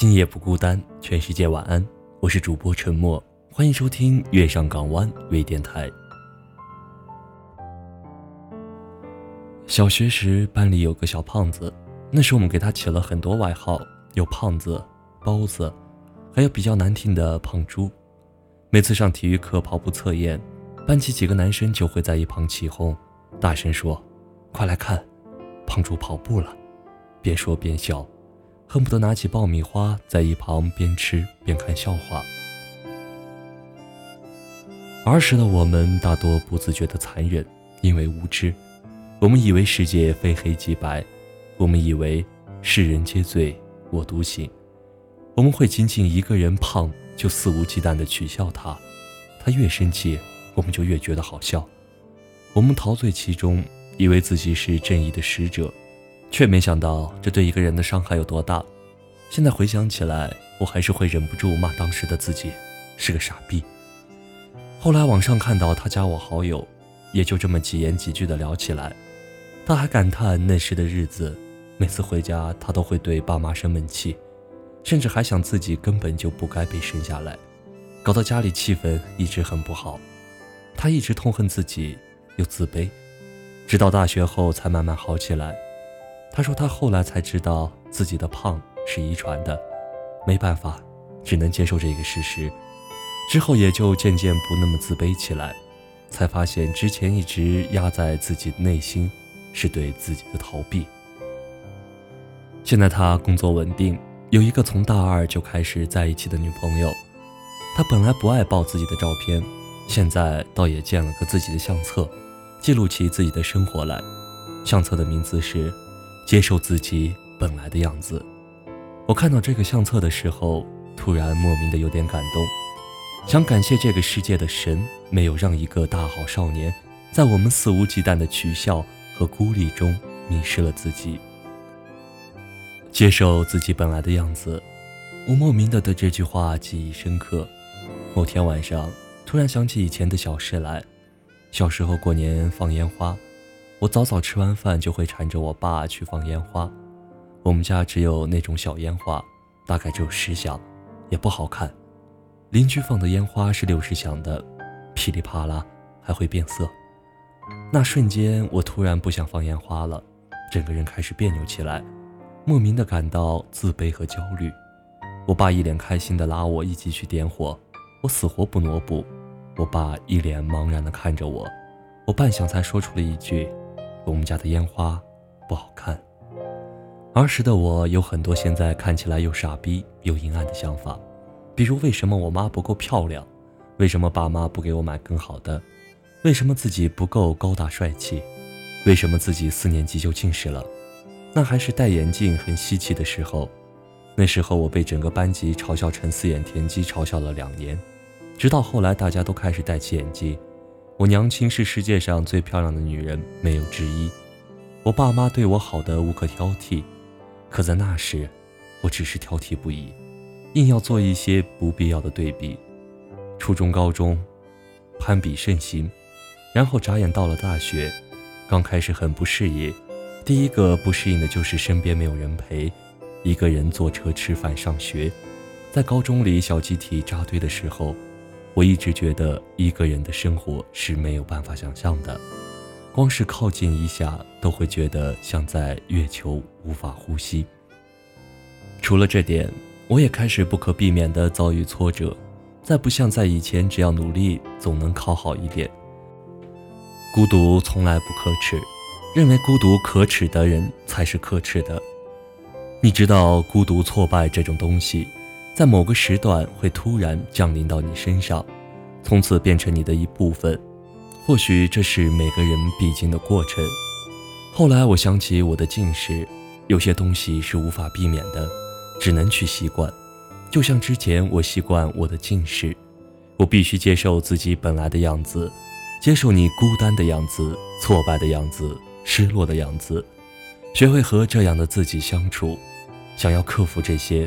今夜不孤单，全世界晚安。我是主播沉默，欢迎收听月上港湾微电台。小学时，班里有个小胖子，那时我们给他起了很多外号，有胖子、包子，还有比较难听的胖猪。每次上体育课跑步测验，班级几个男生就会在一旁起哄，大声说：“快来看，胖猪跑步了！”边说边笑。恨不得拿起爆米花在一旁边吃边看笑话。儿时的我们大多不自觉的残忍，因为无知，我们以为世界非黑即白，我们以为世人皆醉我独醒，我们会仅仅一个人胖就肆无忌惮的取笑他，他越生气我们就越觉得好笑，我们陶醉其中，以为自己是正义的使者。却没想到这对一个人的伤害有多大。现在回想起来，我还是会忍不住骂当时的自己是个傻逼。后来网上看到他加我好友，也就这么几言几句的聊起来。他还感叹那时的日子，每次回家他都会对爸妈生闷气，甚至还想自己根本就不该被生下来，搞得家里气氛一直很不好。他一直痛恨自己，又自卑，直到大学后才慢慢好起来。他说：“他后来才知道自己的胖是遗传的，没办法，只能接受这个事实。之后也就渐渐不那么自卑起来，才发现之前一直压在自己内心，是对自己的逃避。现在他工作稳定，有一个从大二就开始在一起的女朋友。他本来不爱抱自己的照片，现在倒也建了个自己的相册，记录起自己的生活来。相册的名字是。”接受自己本来的样子。我看到这个相册的时候，突然莫名的有点感动，想感谢这个世界的神，没有让一个大好少年，在我们肆无忌惮的取笑和孤立中迷失了自己。接受自己本来的样子，我莫名的对这句话记忆深刻。某天晚上，突然想起以前的小事来，小时候过年放烟花。我早早吃完饭就会缠着我爸去放烟花，我们家只有那种小烟花，大概只有十响，也不好看。邻居放的烟花是六十响的，噼里啪啦，还会变色。那瞬间，我突然不想放烟花了，整个人开始别扭起来，莫名的感到自卑和焦虑。我爸一脸开心的拉我一起去点火，我死活不挪步。我爸一脸茫然的看着我，我半晌才说出了一句。我们家的烟花不好看。儿时的我有很多现在看起来又傻逼又阴暗的想法，比如为什么我妈不够漂亮？为什么爸妈不给我买更好的？为什么自己不够高大帅气？为什么自己四年级就近视了？那还是戴眼镜很稀奇的时候。那时候我被整个班级嘲笑成四眼田鸡，嘲笑了两年，直到后来大家都开始戴起眼镜。我娘亲是世界上最漂亮的女人，没有之一。我爸妈对我好的无可挑剔，可在那时，我只是挑剔不已，硬要做一些不必要的对比。初中、高中，攀比盛行，然后眨眼到了大学，刚开始很不适应。第一个不适应的就是身边没有人陪，一个人坐车吃饭、上学。在高中里小集体扎堆的时候。我一直觉得一个人的生活是没有办法想象的，光是靠近一下都会觉得像在月球无法呼吸。除了这点，我也开始不可避免地遭遇挫折，再不像在以前，只要努力总能考好一点。孤独从来不可耻，认为孤独可耻的人才是可耻的。你知道孤独挫败这种东西？在某个时段会突然降临到你身上，从此变成你的一部分。或许这是每个人必经的过程。后来我想起我的近视，有些东西是无法避免的，只能去习惯。就像之前我习惯我的近视，我必须接受自己本来的样子，接受你孤单的样子、挫败的样子、失落的样子，学会和这样的自己相处。想要克服这些。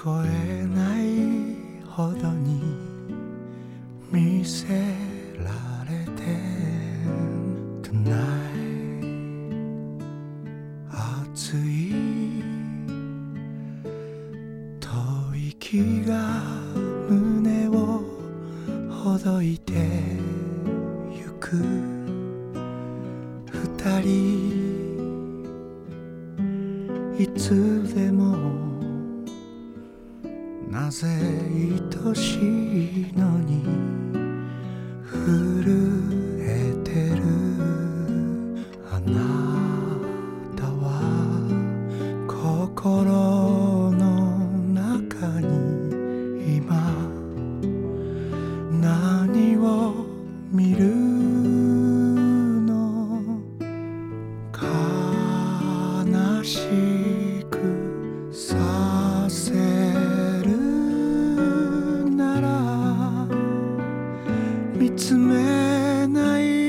こえないほどに見せられて Tonight 熱い吐息が胸をほどいてゆく二人いつなぜ愛しいのに震えてる。あなたは心の中に今何を見る？ない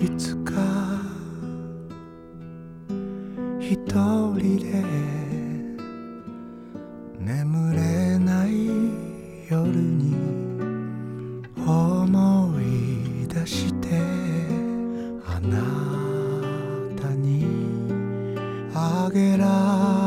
いつか一人で眠れない夜に思い出してあなたにあげられ